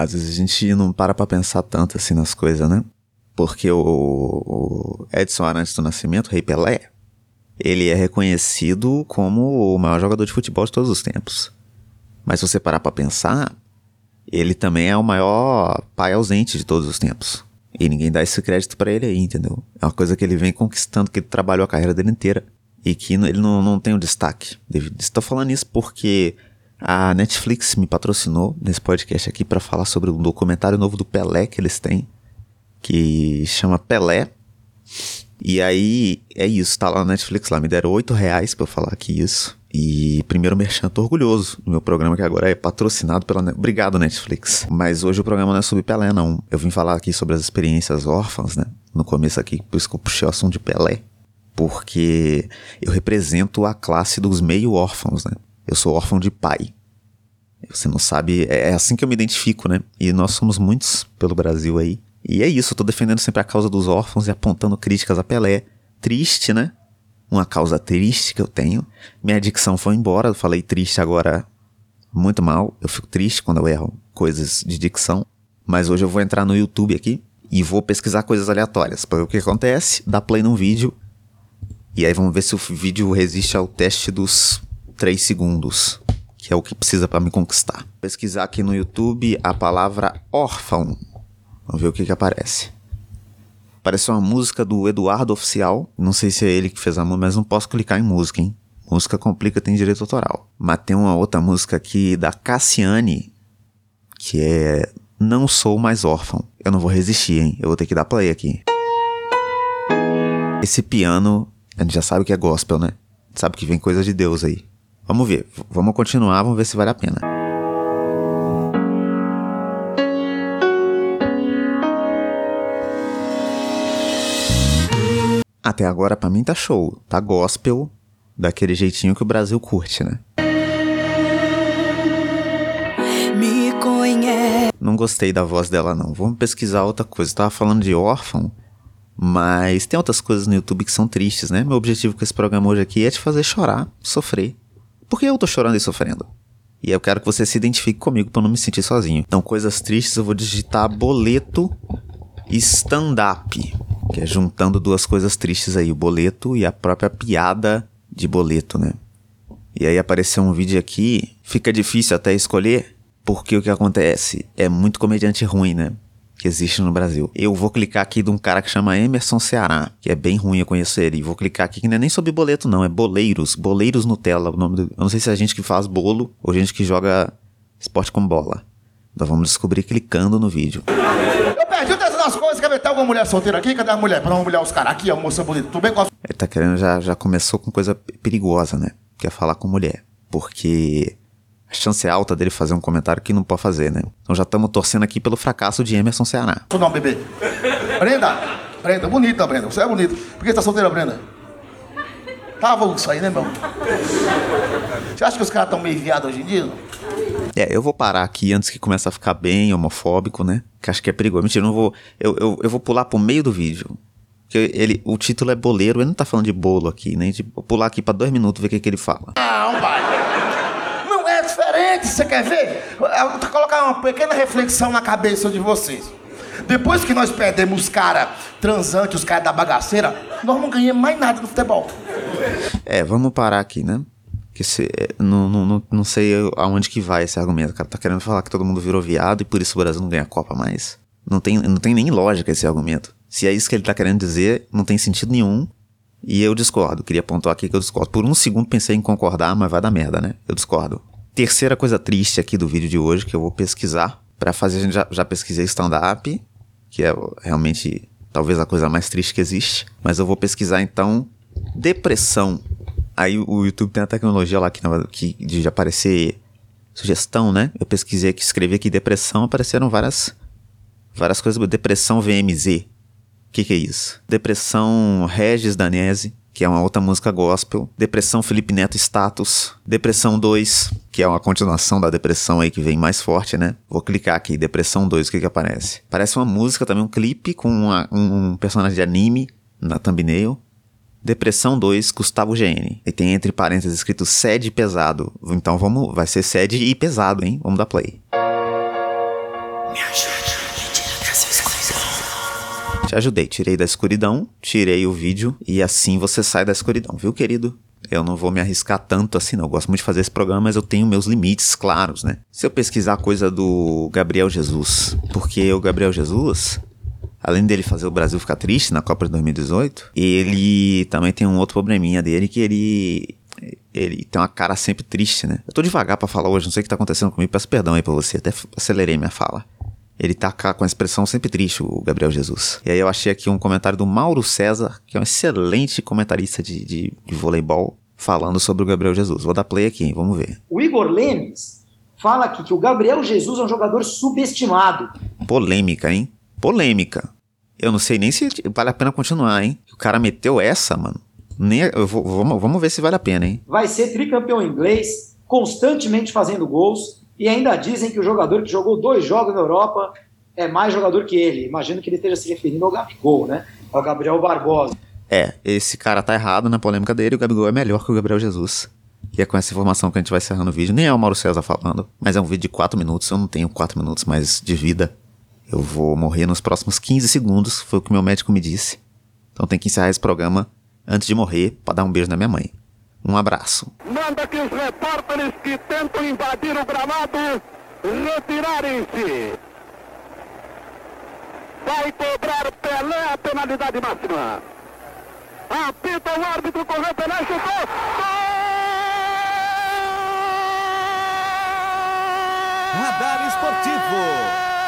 Às vezes a gente não para pra pensar tanto assim nas coisas, né? Porque o, o Edson Arantes do Nascimento, Rei Pelé, ele é reconhecido como o maior jogador de futebol de todos os tempos. Mas se você parar pra pensar, ele também é o maior pai ausente de todos os tempos. E ninguém dá esse crédito para ele aí, entendeu? É uma coisa que ele vem conquistando, que ele trabalhou a carreira dele inteira. E que ele não, não tem o um destaque. Estou falando isso porque a Netflix me patrocinou nesse podcast aqui para falar sobre um documentário novo do Pelé que eles têm, que chama Pelé. E aí é isso, tá lá na Netflix lá, me deram 8 reais pra eu falar aqui isso. E primeiro merchan, tô orgulhoso do meu programa que agora é patrocinado pela... Obrigado, Netflix. Mas hoje o programa não é sobre Pelé, não. Eu vim falar aqui sobre as experiências órfãs, né? No começo aqui, por isso que eu puxei o assunto de Pelé. Porque eu represento a classe dos meio órfãos, né? Eu sou órfão de pai. Você não sabe, é, é assim que eu me identifico, né? E nós somos muitos pelo Brasil aí. E é isso, eu tô defendendo sempre a causa dos órfãos e apontando críticas a Pelé. Triste, né? Uma causa triste que eu tenho. Minha dicção foi embora, eu falei triste agora muito mal. Eu fico triste quando eu erro coisas de dicção. Mas hoje eu vou entrar no YouTube aqui e vou pesquisar coisas aleatórias. Para ver o que acontece, dá play num vídeo. E aí vamos ver se o vídeo resiste ao teste dos 3 segundos, que é o que precisa para me conquistar. Pesquisar aqui no YouTube a palavra órfão. Vamos ver o que, que aparece. Parece uma música do Eduardo Oficial. Não sei se é ele que fez a música, mas não posso clicar em música, hein? Música complica, tem direito autoral. Mas tem uma outra música aqui da Cassiane, que é Não Sou Mais Órfão. Eu não vou resistir, hein? Eu vou ter que dar play aqui. Esse piano, a gente já sabe que é gospel, né? Sabe que vem coisa de Deus aí. Vamos ver, vamos continuar, vamos ver se vale a pena. Até agora, para mim, tá show. Tá gospel, daquele jeitinho que o Brasil curte, né? Não gostei da voz dela, não. Vamos pesquisar outra coisa. tava falando de órfão, mas tem outras coisas no YouTube que são tristes, né? Meu objetivo com esse programa hoje aqui é te fazer chorar, sofrer. Por que eu tô chorando e sofrendo? E eu quero que você se identifique comigo para não me sentir sozinho. Então, coisas tristes, eu vou digitar boleto stand-up que é juntando duas coisas tristes aí, o boleto e a própria piada de boleto, né? E aí apareceu um vídeo aqui, fica difícil até escolher, porque o que acontece? É muito comediante ruim, né? Que existe no Brasil. Eu vou clicar aqui de um cara que chama Emerson Ceará, que é bem ruim eu conhecer ele. E vou clicar aqui que não é nem sobre boleto, não, é boleiros. Boleiros Nutella, o nome do. Eu não sei se é gente que faz bolo ou gente que joga esporte com bola. Nós vamos descobrir clicando no vídeo. Eu perdi o das coisas, quer ver? Tem alguma mulher solteira aqui? Cadê a mulher? Pra mulher os caras aqui, a moça bonita. Tudo bem com Ele tá querendo, já, já começou com coisa perigosa, né? Quer falar com mulher. Porque a chance é alta dele fazer um comentário que não pode fazer, né? Então já estamos torcendo aqui pelo fracasso de Emerson Ceará. Não, bebê. Brenda, Brenda, bonita, Brenda. Você é bonita. Por que tá solteira, Brenda? Tava isso aí, né, meu? Você acha que os caras estão meio viados hoje em dia? É, eu vou parar aqui antes que comece a ficar bem homofóbico, né? Que acho que é perigoso. Mentira, eu não vou. Eu, eu, eu vou pular pro meio do vídeo. Porque ele, o título é boleiro, ele não tá falando de bolo aqui, né? De pular aqui pra dois minutos ver o que, que ele fala. Não, pai. É você quer ver? Eu vou colocar uma pequena reflexão na cabeça de vocês. Depois que nós perdemos os caras transantes, os caras da bagaceira, nós não ganhamos mais nada no futebol. É, vamos parar aqui, né? Que se, não, não, não sei aonde que vai esse argumento. O cara tá querendo falar que todo mundo virou viado e por isso o Brasil não ganha a Copa mais. Não tem, não tem nem lógica esse argumento. Se é isso que ele tá querendo dizer, não tem sentido nenhum. E eu discordo. Queria pontuar aqui que eu discordo. Por um segundo pensei em concordar, mas vai dar merda, né? Eu discordo. Terceira coisa triste aqui do vídeo de hoje que eu vou pesquisar. para fazer, a gente já, já pesquisei stand-up, que é realmente talvez a coisa mais triste que existe. Mas eu vou pesquisar então depressão. Aí o YouTube tem a tecnologia lá que, que de aparecer sugestão, né? Eu pesquisei aqui, escrevi aqui depressão, apareceram várias várias coisas. Depressão VMZ. O que, que é isso? Depressão Regis Danese, que é uma outra música gospel. Depressão Felipe Neto Status. Depressão 2, que é uma continuação da Depressão aí que vem mais forte, né? Vou clicar aqui, Depressão 2, o que que aparece? Parece uma música também, um clipe com uma, um, um personagem de anime na thumbnail. Depressão 2, Gustavo GN. E tem entre parênteses escrito sede pesado. Então vamos, vai ser sede e pesado, hein? Vamos dar play. Me ajude, Te ajudei, tirei da escuridão, tirei o vídeo e assim você sai da escuridão, viu, querido? Eu não vou me arriscar tanto assim, não. Eu gosto muito de fazer esse programa, mas eu tenho meus limites claros, né? Se eu pesquisar coisa do Gabriel Jesus, porque o Gabriel Jesus, além dele fazer o Brasil ficar triste na Copa de 2018, ele também tem um outro probleminha dele que ele ele tem uma cara sempre triste, né? Eu tô devagar para falar hoje, não sei o que tá acontecendo comigo, peço perdão aí pra você, até acelerei minha fala. Ele tá com a expressão sempre triste, o Gabriel Jesus. E aí eu achei aqui um comentário do Mauro César, que é um excelente comentarista de, de, de voleibol, falando sobre o Gabriel Jesus. Vou dar play aqui, hein? vamos ver. O Igor Lemes fala aqui que o Gabriel Jesus é um jogador subestimado. Polêmica, hein? Polêmica. Eu não sei nem se vale a pena continuar, hein? O cara meteu essa, mano. Nem, eu vou, vamos, vamos ver se vale a pena, hein? Vai ser tricampeão inglês, constantemente fazendo gols, e ainda dizem que o jogador que jogou dois jogos na Europa é mais jogador que ele. Imagino que ele esteja se referindo ao Gabigol, né? Ao Gabriel Barbosa. É, esse cara tá errado na polêmica dele, o Gabigol é melhor que o Gabriel Jesus. E é com essa informação que a gente vai encerrando o vídeo. Nem é o Mauro César falando, mas é um vídeo de 4 minutos. Eu não tenho 4 minutos mais de vida. Eu vou morrer nos próximos 15 segundos, foi o que meu médico me disse. Então tem que encerrar esse programa antes de morrer para dar um beijo na minha mãe. Um abraço. Manda que os repórteres que tentam invadir o gramado retirarem-se. Vai cobrar Pelé a penalidade máxima. Apita o árbitro, correu Pelé, chutou. Radar Esportivo.